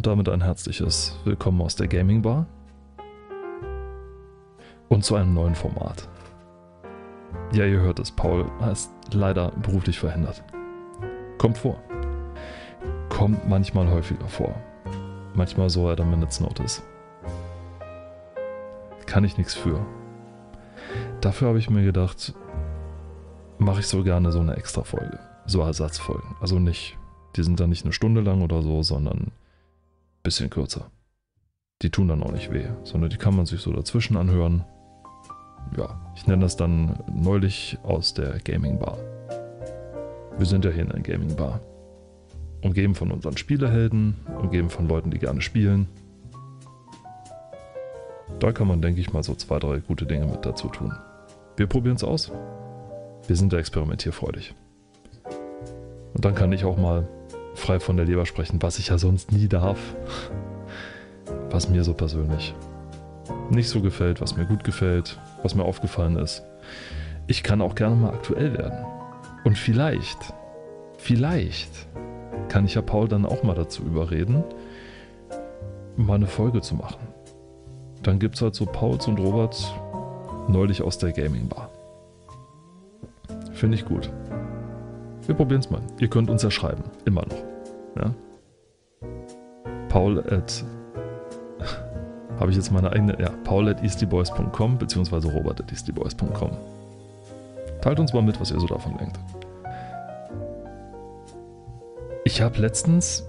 Und damit ein herzliches Willkommen aus der Gaming Bar und zu einem neuen Format. Ja, ihr hört es, Paul ist leider beruflich verhindert. Kommt vor. Kommt manchmal häufiger vor. Manchmal so at a minute's notice. Kann ich nichts für. Dafür habe ich mir gedacht, mache ich so gerne so eine extra Folge. So Ersatzfolgen. Also nicht, die sind dann nicht eine Stunde lang oder so, sondern bisschen kürzer. Die tun dann auch nicht weh, sondern die kann man sich so dazwischen anhören. Ja, ich nenne das dann neulich aus der Gaming Bar. Wir sind ja hier in einer Gaming Bar. Umgeben von unseren Spielehelden, umgeben von Leuten, die gerne spielen. Da kann man, denke ich mal, so zwei, drei gute Dinge mit dazu tun. Wir probieren es aus. Wir sind da experimentierfreudig. Und dann kann ich auch mal frei von der Leber sprechen, was ich ja sonst nie darf. Was mir so persönlich nicht so gefällt, was mir gut gefällt, was mir aufgefallen ist. Ich kann auch gerne mal aktuell werden. Und vielleicht, vielleicht kann ich ja Paul dann auch mal dazu überreden, mal eine Folge zu machen. Dann gibt es halt so Pauls und Roberts neulich aus der Gaming Bar. Finde ich gut. Wir probieren es mal. Ihr könnt uns ja schreiben. Immer noch. Ja? Paul at. Habe ich jetzt meine eigene. Ja, paul at eastyboys.com beziehungsweise robert at eastyboys.com. Teilt uns mal mit, was ihr so davon denkt. Ich habe letztens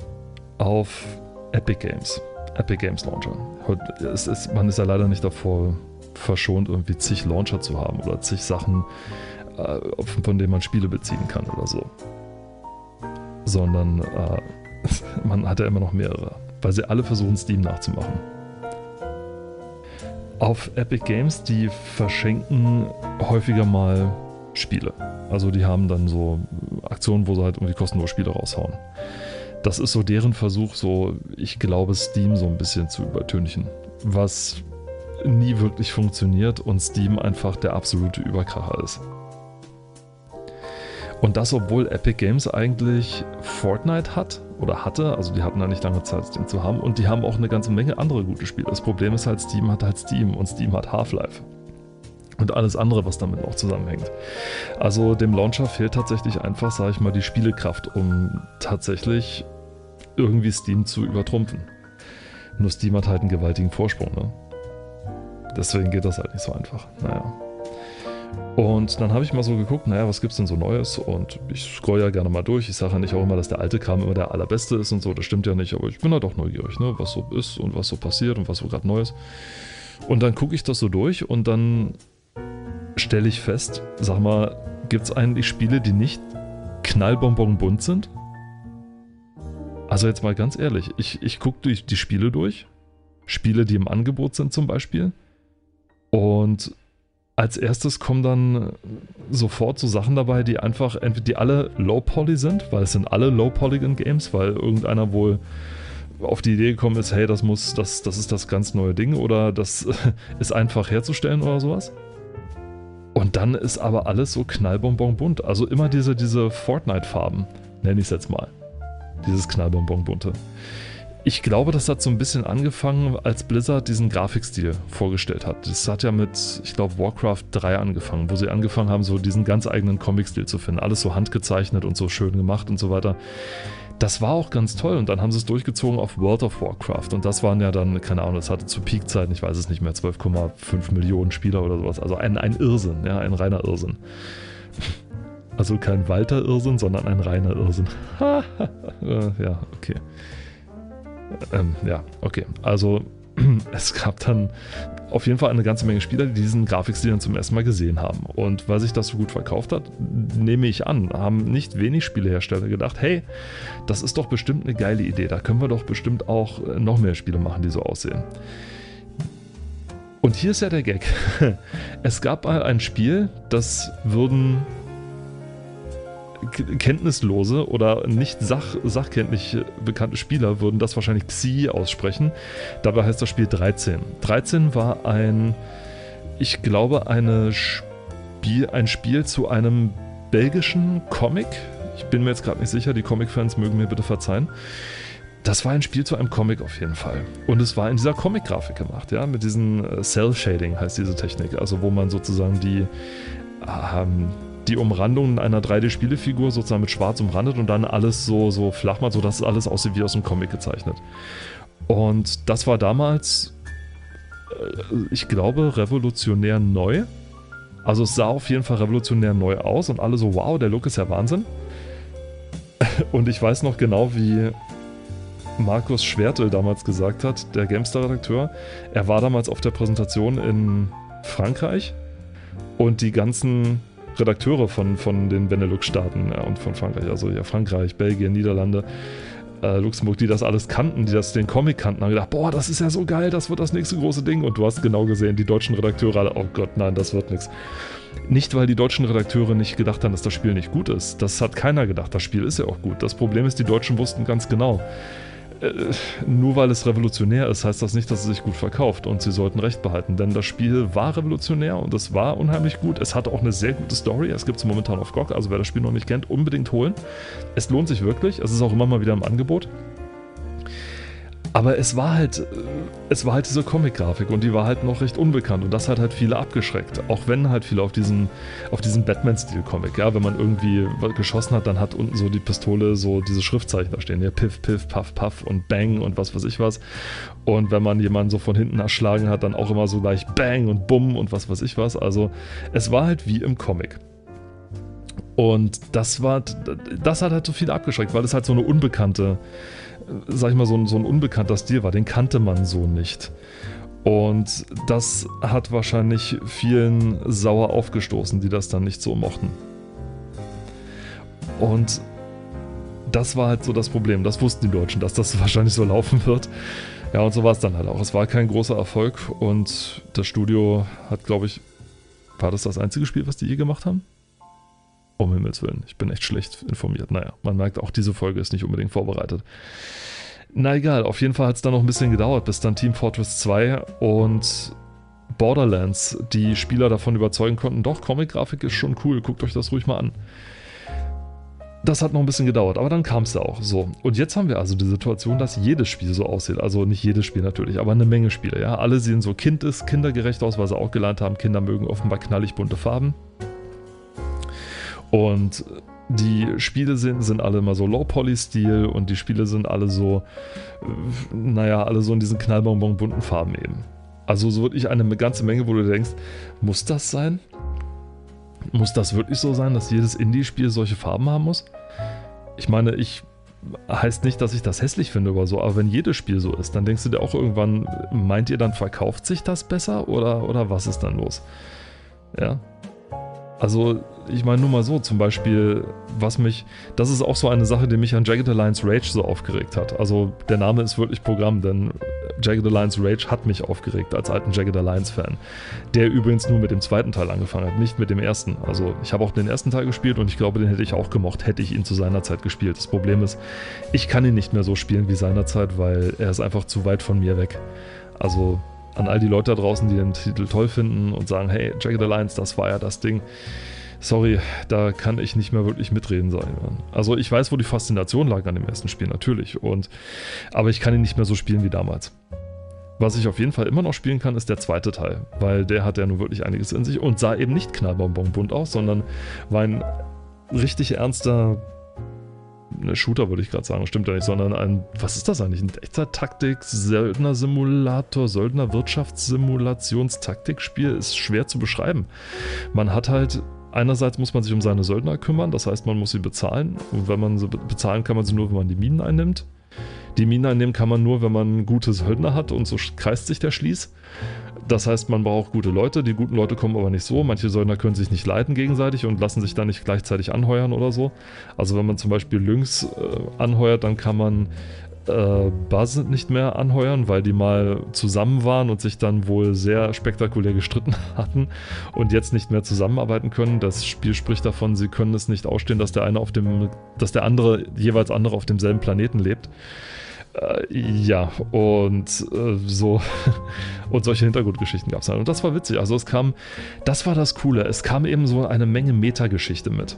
auf Epic Games, Epic Games Launcher. Es ist, man ist ja leider nicht davor verschont, irgendwie zig Launcher zu haben oder zig Sachen, äh, von denen man Spiele beziehen kann oder so. Sondern äh, man hat ja immer noch mehrere, weil sie alle versuchen, Steam nachzumachen. Auf Epic Games, die verschenken häufiger mal Spiele. Also die haben dann so Aktionen, wo sie halt irgendwie kostenlos Spiele raushauen. Das ist so deren Versuch, so, ich glaube, Steam so ein bisschen zu übertünchen. Was nie wirklich funktioniert und Steam einfach der absolute Überkracher ist. Und das, obwohl Epic Games eigentlich Fortnite hat oder hatte, also die hatten da nicht lange Zeit, Steam zu haben, und die haben auch eine ganze Menge andere gute Spiele. Das Problem ist halt, Steam hat halt Steam und Steam hat Half-Life und alles andere, was damit noch zusammenhängt. Also dem Launcher fehlt tatsächlich einfach, sage ich mal, die Spielekraft, um tatsächlich irgendwie Steam zu übertrumpfen. Nur Steam hat halt einen gewaltigen Vorsprung, ne? Deswegen geht das halt nicht so einfach. Naja. Und dann habe ich mal so geguckt, naja, was gibt's denn so Neues? Und ich scroll ja gerne mal durch. Ich sage ja nicht auch immer, dass der alte Kram immer der allerbeste ist und so. Das stimmt ja nicht, aber ich bin halt auch neugierig, ne? was so ist und was so passiert und was so gerade Neues. Und dann gucke ich das so durch und dann stelle ich fest, sag mal, gibt es eigentlich Spiele, die nicht knallbonbon bunt sind? Also jetzt mal ganz ehrlich, ich, ich gucke die Spiele durch. Spiele, die im Angebot sind zum Beispiel. Und als erstes kommen dann sofort so Sachen dabei, die einfach, entweder die alle Low-Poly sind, weil es sind alle Low-Polygon-Games, weil irgendeiner wohl auf die Idee gekommen ist, hey, das muss, das, das ist das ganz neue Ding oder das ist einfach herzustellen oder sowas. Und dann ist aber alles so knallbonbon bunt. Also immer diese, diese Fortnite-Farben, nenne ich es jetzt mal. Dieses knallbonbon bunte. Ich glaube, das hat so ein bisschen angefangen, als Blizzard diesen Grafikstil vorgestellt hat. Das hat ja mit, ich glaube, Warcraft 3 angefangen, wo sie angefangen haben, so diesen ganz eigenen Comic-Stil zu finden. Alles so handgezeichnet und so schön gemacht und so weiter. Das war auch ganz toll und dann haben sie es durchgezogen auf World of Warcraft und das waren ja dann, keine Ahnung, das hatte zu Peakzeiten, ich weiß es nicht mehr, 12,5 Millionen Spieler oder sowas. Also ein, ein Irrsinn, ja, ein reiner Irrsinn. Also kein Walter-Irrsinn, sondern ein reiner Irrsinn. ja, okay. Ähm, ja, okay. Also es gab dann auf jeden Fall eine ganze Menge Spieler, die diesen Grafikstil dann zum ersten Mal gesehen haben. Und weil sich das so gut verkauft hat, nehme ich an, haben nicht wenig Spielehersteller gedacht, hey, das ist doch bestimmt eine geile Idee, da können wir doch bestimmt auch äh, noch mehr Spiele machen, die so aussehen. Und hier ist ja der Gag. Es gab mal ein Spiel, das würden kenntnislose oder nicht sach, sachkenntlich bekannte Spieler würden das wahrscheinlich Xi aussprechen. Dabei heißt das Spiel 13. 13 war ein, ich glaube, eine Spiel, ein Spiel zu einem belgischen Comic. Ich bin mir jetzt gerade nicht sicher, die Comic-Fans mögen mir bitte verzeihen. das war ein Spiel zu einem Comic auf jeden Fall. Und es war in dieser Comic-Grafik gemacht, ja, mit diesem äh, Cell-Shading heißt diese Technik, also wo man sozusagen die, ähm, die Umrandung einer 3D-Spielefigur sozusagen mit schwarz umrandet und dann alles so, so flach macht, sodass alles aussieht wie aus einem Comic gezeichnet. Und das war damals, äh, ich glaube, revolutionär neu. Also es sah auf jeden Fall revolutionär neu aus und alle so, wow, der Look ist ja Wahnsinn. Und ich weiß noch genau, wie Markus Schwertel damals gesagt hat, der Gamestar-Redakteur. Er war damals auf der Präsentation in Frankreich und die ganzen Redakteure von, von den Benelux-Staaten ja, und von Frankreich, also ja Frankreich, Belgien, Niederlande, äh, Luxemburg, die das alles kannten, die das den Comic kannten, haben gedacht, boah, das ist ja so geil, das wird das nächste große Ding. Und du hast genau gesehen, die deutschen Redakteure alle, oh Gott, nein, das wird nichts. Nicht, weil die deutschen Redakteure nicht gedacht haben, dass das Spiel nicht gut ist. Das hat keiner gedacht. Das Spiel ist ja auch gut. Das Problem ist, die Deutschen wussten ganz genau, äh, nur weil es revolutionär ist, heißt das nicht, dass es sich gut verkauft und sie sollten recht behalten, denn das Spiel war revolutionär und es war unheimlich gut. Es hatte auch eine sehr gute Story. Es gibt es momentan auf GOG, also wer das Spiel noch nicht kennt, unbedingt holen. Es lohnt sich wirklich. Es ist auch immer mal wieder im Angebot. Aber es war halt, äh, es war halt diese Comic-Grafik und die war halt noch recht unbekannt und das hat halt viele abgeschreckt. Auch wenn halt viele auf diesen, auf diesen Batman-Stil-Comic, ja, wenn man irgendwie geschossen hat, dann hat unten so die Pistole so diese Schriftzeichen da stehen, ja, Piff, Piff, Puff, Puff und Bang und was weiß ich was. Und wenn man jemanden so von hinten erschlagen hat, dann auch immer so gleich Bang und Bumm und was weiß ich was. Also es war halt wie im Comic. Und das war, das hat halt so viele abgeschreckt, weil es halt so eine unbekannte sag ich mal, so ein, so ein unbekannter Stil war. Den kannte man so nicht. Und das hat wahrscheinlich vielen sauer aufgestoßen, die das dann nicht so mochten. Und das war halt so das Problem. Das wussten die Deutschen, dass das wahrscheinlich so laufen wird. Ja, und so war es dann halt auch. Es war kein großer Erfolg und das Studio hat, glaube ich, war das das einzige Spiel, was die je gemacht haben? Um Himmels Willen, ich bin echt schlecht informiert. Naja, man merkt auch, diese Folge ist nicht unbedingt vorbereitet. Na egal, auf jeden Fall hat es dann noch ein bisschen gedauert, bis dann Team Fortress 2 und Borderlands die Spieler davon überzeugen konnten, doch, Comic-Grafik ist schon cool, guckt euch das ruhig mal an. Das hat noch ein bisschen gedauert, aber dann kam es ja auch so. Und jetzt haben wir also die Situation, dass jedes Spiel so aussieht. Also nicht jedes Spiel natürlich, aber eine Menge Spiele. Ja? Alle sehen so kind kindergerecht aus, weil sie auch gelernt haben, Kinder mögen offenbar knallig bunte Farben. Und die Spiele sind, sind alle immer so Low-Poly-Stil und die Spiele sind alle so, äh, naja, alle so in diesen knallbonbon bunten Farben eben. Also so wirklich eine ganze Menge, wo du denkst, muss das sein? Muss das wirklich so sein, dass jedes Indie-Spiel solche Farben haben muss? Ich meine, ich heißt nicht, dass ich das hässlich finde oder so, aber wenn jedes Spiel so ist, dann denkst du dir auch irgendwann, meint ihr, dann verkauft sich das besser oder, oder was ist dann los? Ja. Also ich meine nur mal so, zum Beispiel, was mich, das ist auch so eine Sache, die mich an Jagged Alliance Rage so aufgeregt hat. Also der Name ist wirklich Programm, denn Jagged Alliance Rage hat mich aufgeregt als alten Jagged Alliance Fan. Der übrigens nur mit dem zweiten Teil angefangen hat, nicht mit dem ersten. Also ich habe auch den ersten Teil gespielt und ich glaube, den hätte ich auch gemocht, hätte ich ihn zu seiner Zeit gespielt. Das Problem ist, ich kann ihn nicht mehr so spielen wie seinerzeit, weil er ist einfach zu weit von mir weg. Also an all die Leute da draußen, die den Titel toll finden und sagen, hey, Jagged Alliance, das war ja das Ding sorry, da kann ich nicht mehr wirklich mitreden sein. Also ich weiß, wo die Faszination lag an dem ersten Spiel, natürlich. Und, aber ich kann ihn nicht mehr so spielen wie damals. Was ich auf jeden Fall immer noch spielen kann, ist der zweite Teil, weil der hat ja nun wirklich einiges in sich und sah eben nicht knallbonbonbunt aus, sondern war ein richtig ernster ne, Shooter, würde ich gerade sagen, stimmt ja nicht, sondern ein, was ist das eigentlich? Ein echter Taktik, Söldner-Simulator, Söldner-Wirtschaftssimulationstaktikspiel ist schwer zu beschreiben. Man hat halt Einerseits muss man sich um seine Söldner kümmern, das heißt, man muss sie bezahlen. Und wenn man sie bezahlen kann man sie nur, wenn man die Minen einnimmt. Die Minen einnehmen kann man nur, wenn man gute Söldner hat und so kreist sich der Schließ. Das heißt, man braucht gute Leute. Die guten Leute kommen aber nicht so. Manche Söldner können sich nicht leiten gegenseitig und lassen sich dann nicht gleichzeitig anheuern oder so. Also wenn man zum Beispiel Lynx äh, anheuert, dann kann man äh, nicht mehr anheuern, weil die mal zusammen waren und sich dann wohl sehr spektakulär gestritten hatten und jetzt nicht mehr zusammenarbeiten können. Das Spiel spricht davon, sie können es nicht ausstehen, dass der eine auf dem, dass der andere jeweils andere auf demselben Planeten lebt. Äh, ja, und äh, so und solche Hintergrundgeschichten gab es dann. Und das war witzig. Also es kam, das war das Coole. Es kam eben so eine Menge Metageschichte mit.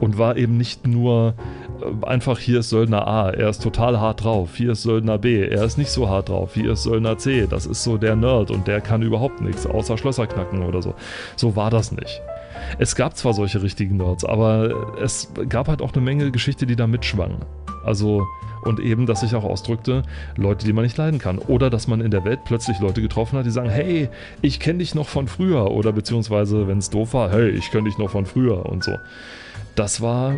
Und war eben nicht nur äh, einfach hier ist Söldner A, er ist total hart drauf, hier ist Söldner B, er ist nicht so hart drauf, hier ist Söldner C, das ist so der Nerd und der kann überhaupt nichts, außer Schlösser knacken oder so. So war das nicht. Es gab zwar solche richtigen Nerds, aber es gab halt auch eine Menge Geschichte, die da mitschwang. Also, und eben, dass sich auch ausdrückte, Leute, die man nicht leiden kann. Oder dass man in der Welt plötzlich Leute getroffen hat, die sagen, hey, ich kenne dich noch von früher. Oder beziehungsweise, wenn es doof war, hey, ich kenne dich noch von früher und so. Das war,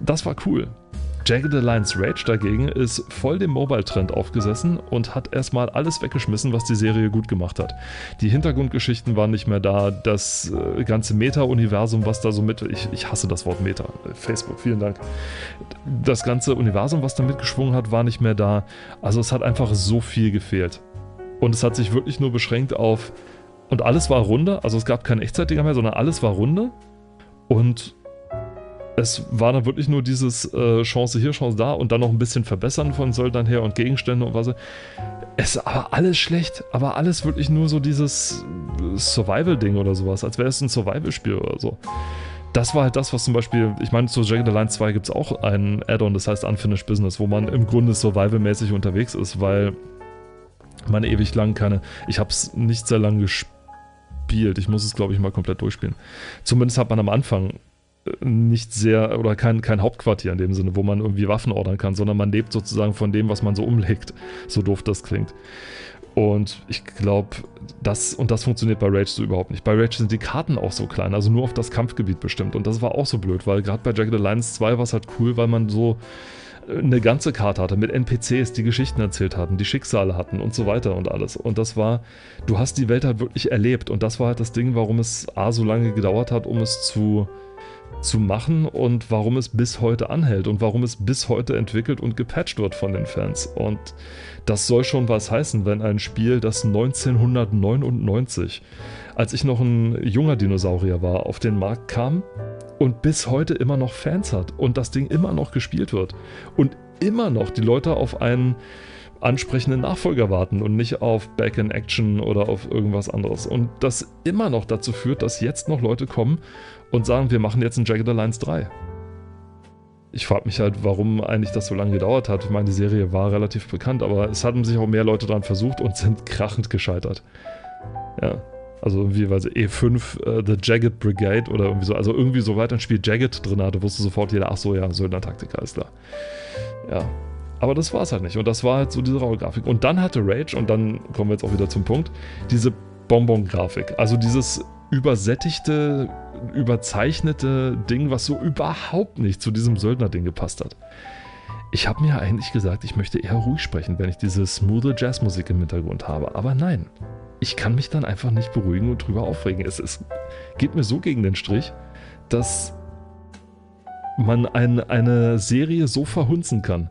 das war cool. Jagged Alliance Rage dagegen ist voll dem Mobile-Trend aufgesessen und hat erstmal alles weggeschmissen, was die Serie gut gemacht hat. Die Hintergrundgeschichten waren nicht mehr da, das äh, ganze Meta-Universum, was da so mit. Ich, ich hasse das Wort Meta. Facebook, vielen Dank. Das ganze Universum, was da mitgeschwungen hat, war nicht mehr da. Also es hat einfach so viel gefehlt. Und es hat sich wirklich nur beschränkt auf. Und alles war Runde, also es gab kein Echtzeitiger mehr, sondern alles war Runde. Und es war dann wirklich nur dieses äh, Chance hier, Chance da und dann noch ein bisschen verbessern von Söldnern her und Gegenstände und was. Es ist aber alles schlecht, aber alles wirklich nur so dieses Survival-Ding oder sowas, als wäre es ein Survival-Spiel oder so. Das war halt das, was zum Beispiel, ich meine, zu Jagged Alliance 2 gibt es auch ein Add-on, das heißt Unfinished Business, wo man im Grunde survival-mäßig unterwegs ist, weil man ewig lang keine, ich habe es nicht sehr lange gespielt, ich muss es glaube ich mal komplett durchspielen. Zumindest hat man am Anfang nicht sehr oder kein, kein Hauptquartier in dem Sinne, wo man irgendwie Waffen ordern kann, sondern man lebt sozusagen von dem, was man so umlegt. So doof das klingt. Und ich glaube, das und das funktioniert bei Rage so überhaupt nicht. Bei Rage sind die Karten auch so klein, also nur auf das Kampfgebiet bestimmt. Und das war auch so blöd, weil gerade bei Jagged Alliance 2 war es halt cool, weil man so äh, eine ganze Karte hatte mit NPCs, die Geschichten erzählt hatten, die Schicksale hatten und so weiter und alles. Und das war, du hast die Welt halt wirklich erlebt. Und das war halt das Ding, warum es A so lange gedauert hat, um es zu zu machen und warum es bis heute anhält und warum es bis heute entwickelt und gepatcht wird von den Fans. Und das soll schon was heißen, wenn ein Spiel, das 1999, als ich noch ein junger Dinosaurier war, auf den Markt kam und bis heute immer noch Fans hat und das Ding immer noch gespielt wird und immer noch die Leute auf einen ansprechenden Nachfolger warten und nicht auf Back in Action oder auf irgendwas anderes. Und das immer noch dazu führt, dass jetzt noch Leute kommen und sagen, wir machen jetzt ein Jagged Alliance 3. Ich frage mich halt, warum eigentlich das so lange gedauert hat. Ich meine, die Serie war relativ bekannt, aber es hatten sich auch mehr Leute daran versucht und sind krachend gescheitert. Ja. Also irgendwie, weil sie E5 uh, The Jagged Brigade oder irgendwie so, also irgendwie so weiter ein Spiel Jagged drin hatte, wusste sofort jeder, ach so, ja, Söldner-Taktiker ist klar. Ja. Aber das war es halt nicht. Und das war halt so diese raue Grafik. Und dann hatte Rage, und dann kommen wir jetzt auch wieder zum Punkt, diese Bonbon-Grafik. Also dieses übersättigte, überzeichnete Ding, was so überhaupt nicht zu diesem Söldner-Ding gepasst hat. Ich habe mir eigentlich gesagt, ich möchte eher ruhig sprechen, wenn ich diese smooth Jazzmusik im Hintergrund habe. Aber nein, ich kann mich dann einfach nicht beruhigen und drüber aufregen. Es, es geht mir so gegen den Strich, dass man ein, eine Serie so verhunzen kann.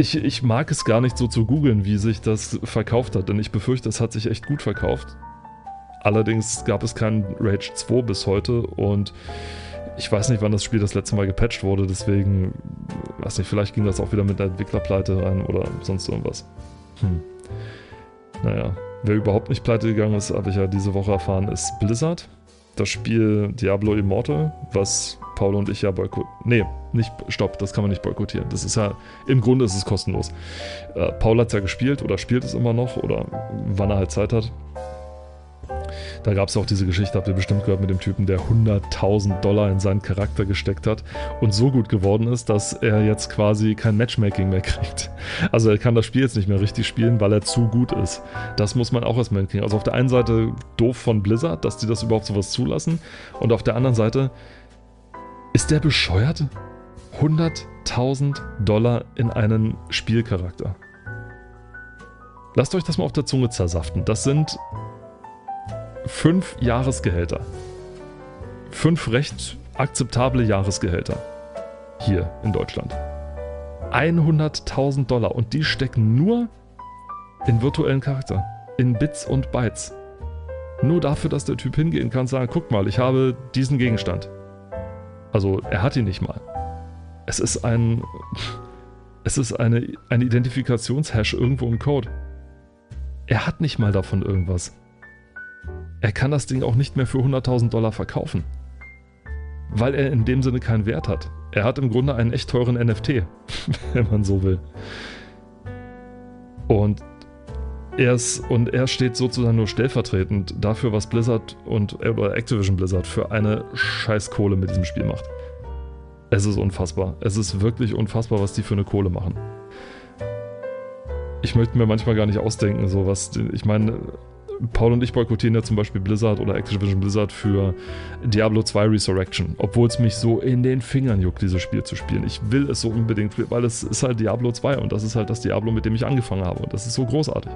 Ich, ich mag es gar nicht so zu googeln, wie sich das verkauft hat, denn ich befürchte, es hat sich echt gut verkauft. Allerdings gab es keinen Rage 2 bis heute und ich weiß nicht, wann das Spiel das letzte Mal gepatcht wurde, deswegen, weiß nicht, vielleicht ging das auch wieder mit der Entwicklerpleite rein oder sonst irgendwas. Hm. Naja, wer überhaupt nicht pleite gegangen ist, habe ich ja diese Woche erfahren, ist Blizzard. Das Spiel Diablo Immortal, was Paul und ich ja boykottieren. Nee, nicht, stopp, das kann man nicht boykottieren. Das ist ja, im Grunde ist es kostenlos. Äh, Paul hat es ja gespielt oder spielt es immer noch oder wann er halt Zeit hat. Da gab es auch diese Geschichte, habt ihr bestimmt gehört, mit dem Typen, der 100.000 Dollar in seinen Charakter gesteckt hat und so gut geworden ist, dass er jetzt quasi kein Matchmaking mehr kriegt. Also er kann das Spiel jetzt nicht mehr richtig spielen, weil er zu gut ist. Das muss man auch erstmal hinkriegen. Also auf der einen Seite doof von Blizzard, dass die das überhaupt sowas zulassen und auf der anderen Seite ist der bescheuert? 100.000 Dollar in einen Spielcharakter. Lasst euch das mal auf der Zunge zersaften. Das sind fünf Jahresgehälter. Fünf recht akzeptable Jahresgehälter. Hier in Deutschland. 100.000 Dollar und die stecken nur in virtuellen Charakter. In Bits und Bytes. Nur dafür, dass der Typ hingehen kann und sagen, guck mal, ich habe diesen Gegenstand. Also er hat ihn nicht mal. Es ist ein... Es ist eine, eine Identifikationshash irgendwo im Code. Er hat nicht mal davon irgendwas. Er kann das Ding auch nicht mehr für 100.000 Dollar verkaufen. weil er in dem Sinne keinen Wert hat. Er hat im Grunde einen echt teuren NFT, wenn man so will. Und er, ist, und er steht sozusagen nur stellvertretend dafür, was Blizzard und oder Activision Blizzard für eine Scheißkohle mit diesem Spiel macht. Es ist unfassbar. Es ist wirklich unfassbar, was die für eine Kohle machen. Ich möchte mir manchmal gar nicht ausdenken, so was. Ich meine, Paul und ich boykottieren ja zum Beispiel Blizzard oder Activision Blizzard für Diablo 2 Resurrection, obwohl es mich so in den Fingern juckt, dieses Spiel zu spielen. Ich will es so unbedingt, weil es ist halt Diablo 2 und das ist halt das Diablo, mit dem ich angefangen habe und das ist so großartig.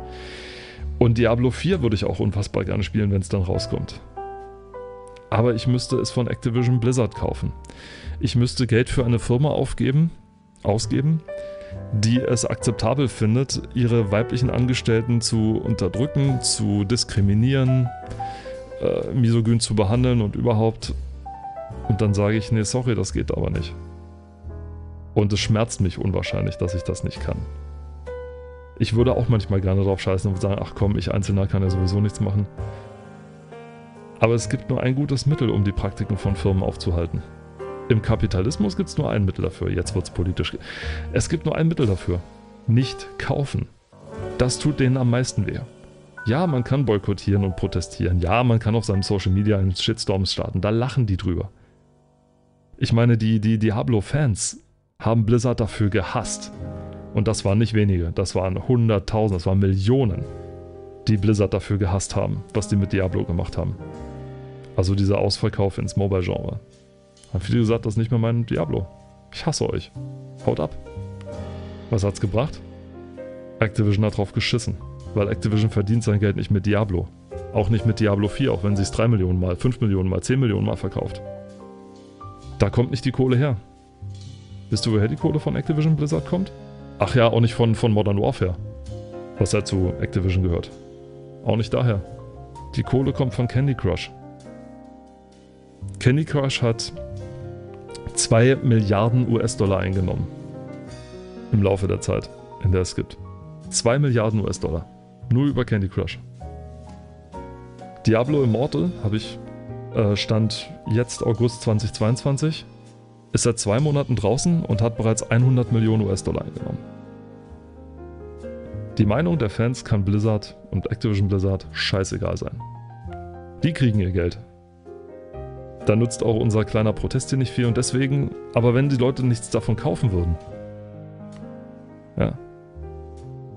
Und Diablo 4 würde ich auch unfassbar gerne spielen, wenn es dann rauskommt. Aber ich müsste es von Activision Blizzard kaufen. Ich müsste Geld für eine Firma aufgeben, ausgeben, die es akzeptabel findet, ihre weiblichen Angestellten zu unterdrücken, zu diskriminieren, äh, misogyn zu behandeln und überhaupt. Und dann sage ich, nee, sorry, das geht aber nicht. Und es schmerzt mich unwahrscheinlich, dass ich das nicht kann. Ich würde auch manchmal gerne drauf scheißen und sagen, ach komm, ich Einzelner kann ja sowieso nichts machen. Aber es gibt nur ein gutes Mittel, um die Praktiken von Firmen aufzuhalten. Im Kapitalismus gibt es nur ein Mittel dafür. Jetzt wird es politisch. Es gibt nur ein Mittel dafür. Nicht kaufen. Das tut denen am meisten weh. Ja, man kann boykottieren und protestieren. Ja, man kann auf seinem Social Media einen Shitstorm starten. Da lachen die drüber. Ich meine, die, die Diablo-Fans haben Blizzard dafür gehasst. Und das waren nicht wenige. Das waren Hunderttausend, das waren Millionen, die Blizzard dafür gehasst haben, was die mit Diablo gemacht haben. Also dieser Ausverkauf ins Mobile-Genre. Haben viele gesagt, das ist nicht mehr mein Diablo. Ich hasse euch. Haut ab. Was hat's gebracht? Activision hat drauf geschissen. Weil Activision verdient sein Geld nicht mit Diablo. Auch nicht mit Diablo 4, auch wenn sie es 3 Millionen mal, 5 Millionen mal, 10 Millionen mal verkauft. Da kommt nicht die Kohle her. Wisst ihr, woher die Kohle von Activision Blizzard kommt? Ach ja, auch nicht von, von Modern Warfare. Was halt zu Activision gehört. Auch nicht daher. Die Kohle kommt von Candy Crush. Candy Crush hat 2 Milliarden US-Dollar eingenommen. Im Laufe der Zeit, in der es gibt. 2 Milliarden US-Dollar. Nur über Candy Crush. Diablo Immortal habe ich äh, Stand jetzt August 2022. Ist seit zwei Monaten draußen und hat bereits 100 Millionen US-Dollar eingenommen. Die Meinung der Fans kann Blizzard und Activision Blizzard scheißegal sein. Die kriegen ihr Geld da nutzt auch unser kleiner Protest hier nicht viel und deswegen, aber wenn die Leute nichts davon kaufen würden, ja,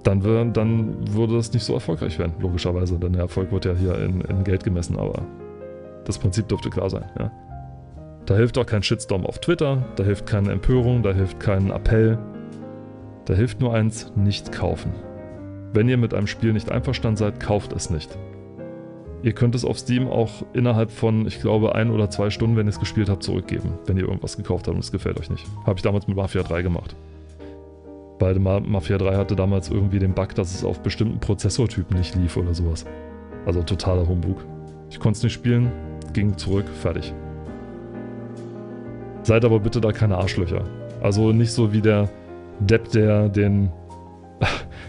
dann, wär, dann würde das nicht so erfolgreich werden, logischerweise, denn der Erfolg wird ja hier in, in Geld gemessen, aber das Prinzip dürfte klar sein, ja. Da hilft auch kein Shitstorm auf Twitter, da hilft keine Empörung, da hilft kein Appell. Da hilft nur eins, nicht kaufen. Wenn ihr mit einem Spiel nicht einverstanden seid, kauft es nicht. Ihr könnt es auf Steam auch innerhalb von, ich glaube, ein oder zwei Stunden, wenn ihr es gespielt habt, zurückgeben, wenn ihr irgendwas gekauft habt und es gefällt euch nicht. Habe ich damals mit Mafia 3 gemacht. Weil Mafia 3 hatte damals irgendwie den Bug, dass es auf bestimmten Prozessortypen nicht lief oder sowas. Also totaler Humbug. Ich konnte es nicht spielen, ging zurück, fertig. Seid aber bitte da keine Arschlöcher. Also nicht so wie der Depp, der den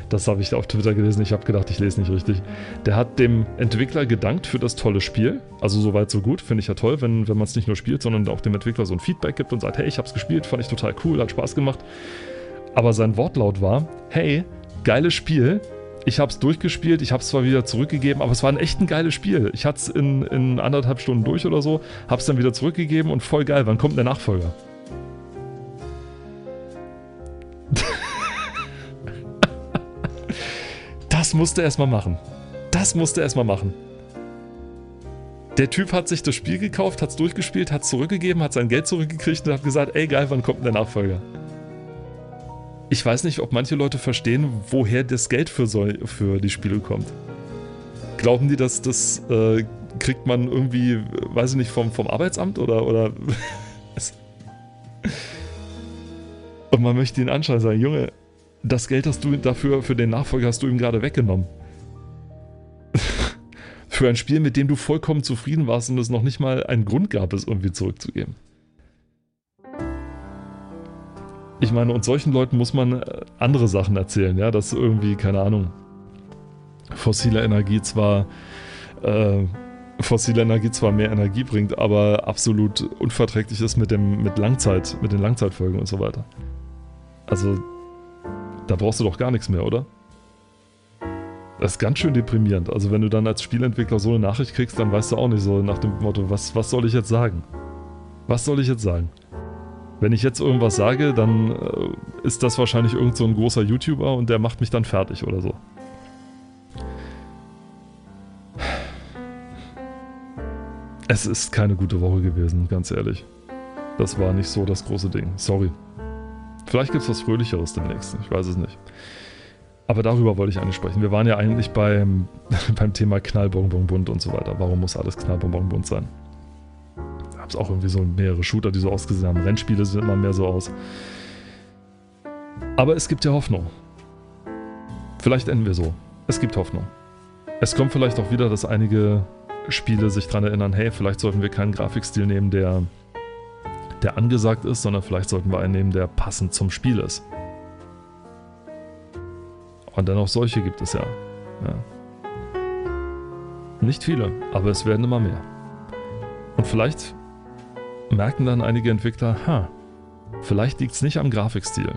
das habe ich auf Twitter gelesen. Ich habe gedacht, ich lese nicht richtig. Der hat dem Entwickler gedankt für das tolle Spiel. Also soweit so gut. Finde ich ja toll, wenn, wenn man es nicht nur spielt, sondern auch dem Entwickler so ein Feedback gibt und sagt, hey, ich habe es gespielt, fand ich total cool, hat Spaß gemacht. Aber sein Wortlaut war, hey, geiles Spiel. Ich habe es durchgespielt, ich habe es zwar wieder zurückgegeben, aber es war ein echt ein geiles Spiel. Ich hatte es in, in anderthalb Stunden durch oder so, habe es dann wieder zurückgegeben und voll geil. Wann kommt der Nachfolger? Das musste er erstmal machen. Das musste er erstmal machen. Der Typ hat sich das Spiel gekauft, hat es durchgespielt, hat es zurückgegeben, hat sein Geld zurückgekriegt und hat gesagt, ey geil, wann kommt denn der Nachfolger? Ich weiß nicht, ob manche Leute verstehen, woher das Geld für, so, für die Spiele kommt. Glauben die, dass das äh, kriegt man irgendwie, weiß ich nicht, vom, vom Arbeitsamt oder, oder Und man möchte ihn anschauen und sagen, Junge, das Geld hast du dafür, für den Nachfolger hast du ihm gerade weggenommen. für ein Spiel, mit dem du vollkommen zufrieden warst und es noch nicht mal einen Grund gab, es irgendwie zurückzugeben. Ich meine, und solchen Leuten muss man äh, andere Sachen erzählen, ja, dass irgendwie, keine Ahnung, fossile Energie zwar äh, fossile Energie zwar mehr Energie bringt, aber absolut unverträglich ist mit dem mit Langzeit, mit den Langzeitfolgen und so weiter. Also da brauchst du doch gar nichts mehr, oder? Das ist ganz schön deprimierend. Also wenn du dann als Spielentwickler so eine Nachricht kriegst, dann weißt du auch nicht so nach dem Motto, was, was soll ich jetzt sagen? Was soll ich jetzt sagen? Wenn ich jetzt irgendwas sage, dann äh, ist das wahrscheinlich irgend so ein großer YouTuber und der macht mich dann fertig oder so. Es ist keine gute Woche gewesen, ganz ehrlich. Das war nicht so das große Ding. Sorry. Vielleicht gibt es was Fröhlicheres demnächst. Ich weiß es nicht. Aber darüber wollte ich eigentlich sprechen. Wir waren ja eigentlich beim, beim Thema Knallbonbonbunt und so weiter. Warum muss alles Knallbonbonbunt sein? Da gab es auch irgendwie so mehrere Shooter, die so ausgesehen haben. Rennspiele sehen immer mehr so aus. Aber es gibt ja Hoffnung. Vielleicht enden wir so. Es gibt Hoffnung. Es kommt vielleicht auch wieder, dass einige Spiele sich daran erinnern, hey, vielleicht sollten wir keinen Grafikstil nehmen, der, der angesagt ist, sondern vielleicht sollten wir einen nehmen, der passend zum Spiel ist. Und dann auch solche gibt es ja. ja. Nicht viele, aber es werden immer mehr. Und vielleicht merken dann einige Entwickler, ha, vielleicht liegt es nicht am Grafikstil.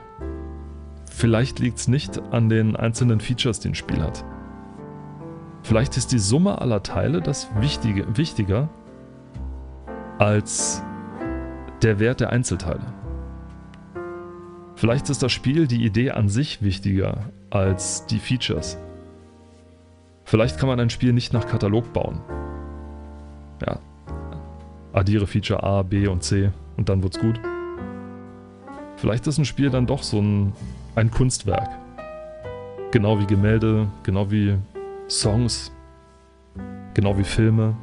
Vielleicht liegt es nicht an den einzelnen Features, die ein Spiel hat. Vielleicht ist die Summe aller Teile das Wichtige, wichtiger als der Wert der Einzelteile. Vielleicht ist das Spiel, die Idee an sich wichtiger als die Features. Vielleicht kann man ein Spiel nicht nach Katalog bauen. Ja. Addiere Feature A, B und C und dann wird's gut. Vielleicht ist ein Spiel dann doch so ein, ein Kunstwerk. Genau wie Gemälde, genau wie Songs, genau wie Filme.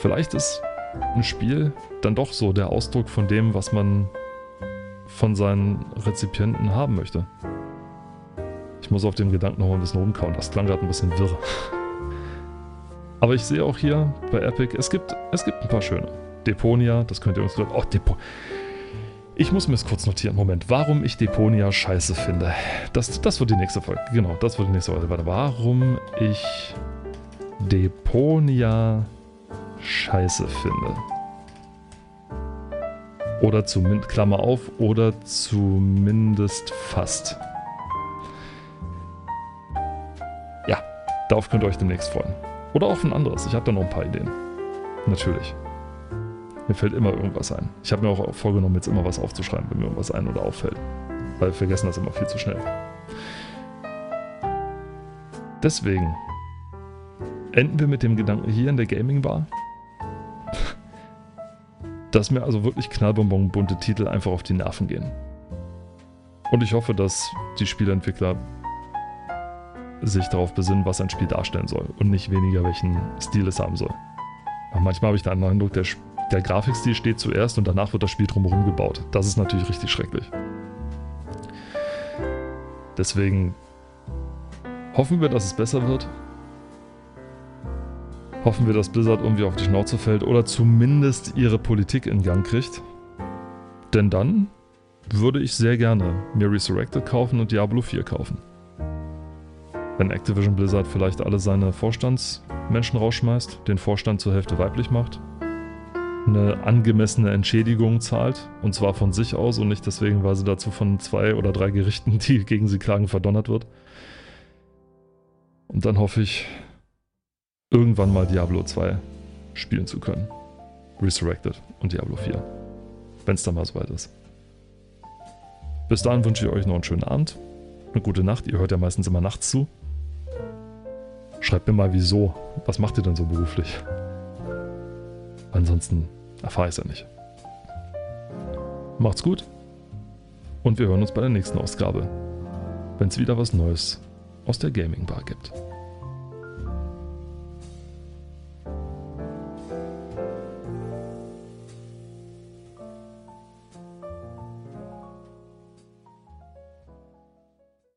Vielleicht ist ein Spiel dann doch so der Ausdruck von dem, was man von seinen Rezipienten haben möchte. Ich muss auf dem Gedanken noch ein bisschen rumkauen. Das klang gerade ein bisschen wirr. Aber ich sehe auch hier bei Epic, es gibt, es gibt ein paar schöne. Deponia, das könnt ihr uns Oh, Depo ich muss mir es kurz notieren. Moment, warum ich Deponia scheiße finde. Das, das wird die nächste Folge. Genau, das wird die nächste Folge. Warte, warum ich Deponia scheiße finde. Oder zumindest, Klammer auf, oder zumindest fast. Ja, darauf könnt ihr euch demnächst freuen. Oder auch ein anderes. Ich habe da noch ein paar Ideen. Natürlich. Mir fällt immer irgendwas ein. Ich habe mir auch vorgenommen, jetzt immer was aufzuschreiben, wenn mir irgendwas ein- oder auffällt. Weil wir vergessen das immer viel zu schnell. Deswegen enden wir mit dem Gedanken hier in der Gaming Bar, dass mir also wirklich knallbonbon bunte Titel einfach auf die Nerven gehen. Und ich hoffe, dass die Spieleentwickler sich darauf besinnen, was ein Spiel darstellen soll und nicht weniger, welchen Stil es haben soll. manchmal habe ich den Eindruck, der der Grafikstil steht zuerst und danach wird das Spiel drumherum gebaut. Das ist natürlich richtig schrecklich. Deswegen hoffen wir, dass es besser wird. Hoffen wir, dass Blizzard irgendwie auf die Schnauze fällt oder zumindest ihre Politik in Gang kriegt. Denn dann würde ich sehr gerne mir Resurrected kaufen und Diablo 4 kaufen. Wenn Activision Blizzard vielleicht alle seine Vorstandsmenschen rausschmeißt, den Vorstand zur Hälfte weiblich macht eine angemessene Entschädigung zahlt. Und zwar von sich aus und nicht deswegen, weil sie dazu von zwei oder drei Gerichten, die gegen sie klagen, verdonnert wird. Und dann hoffe ich, irgendwann mal Diablo 2 spielen zu können. Resurrected und Diablo 4. Wenn es dann mal soweit ist. Bis dahin wünsche ich euch noch einen schönen Abend, eine gute Nacht. Ihr hört ja meistens immer nachts zu. Schreibt mir mal, wieso. Was macht ihr denn so beruflich? Ansonsten erfahre ich es ja nicht. Macht's gut und wir hören uns bei der nächsten Ausgabe, wenn es wieder was Neues aus der Gaming Bar gibt.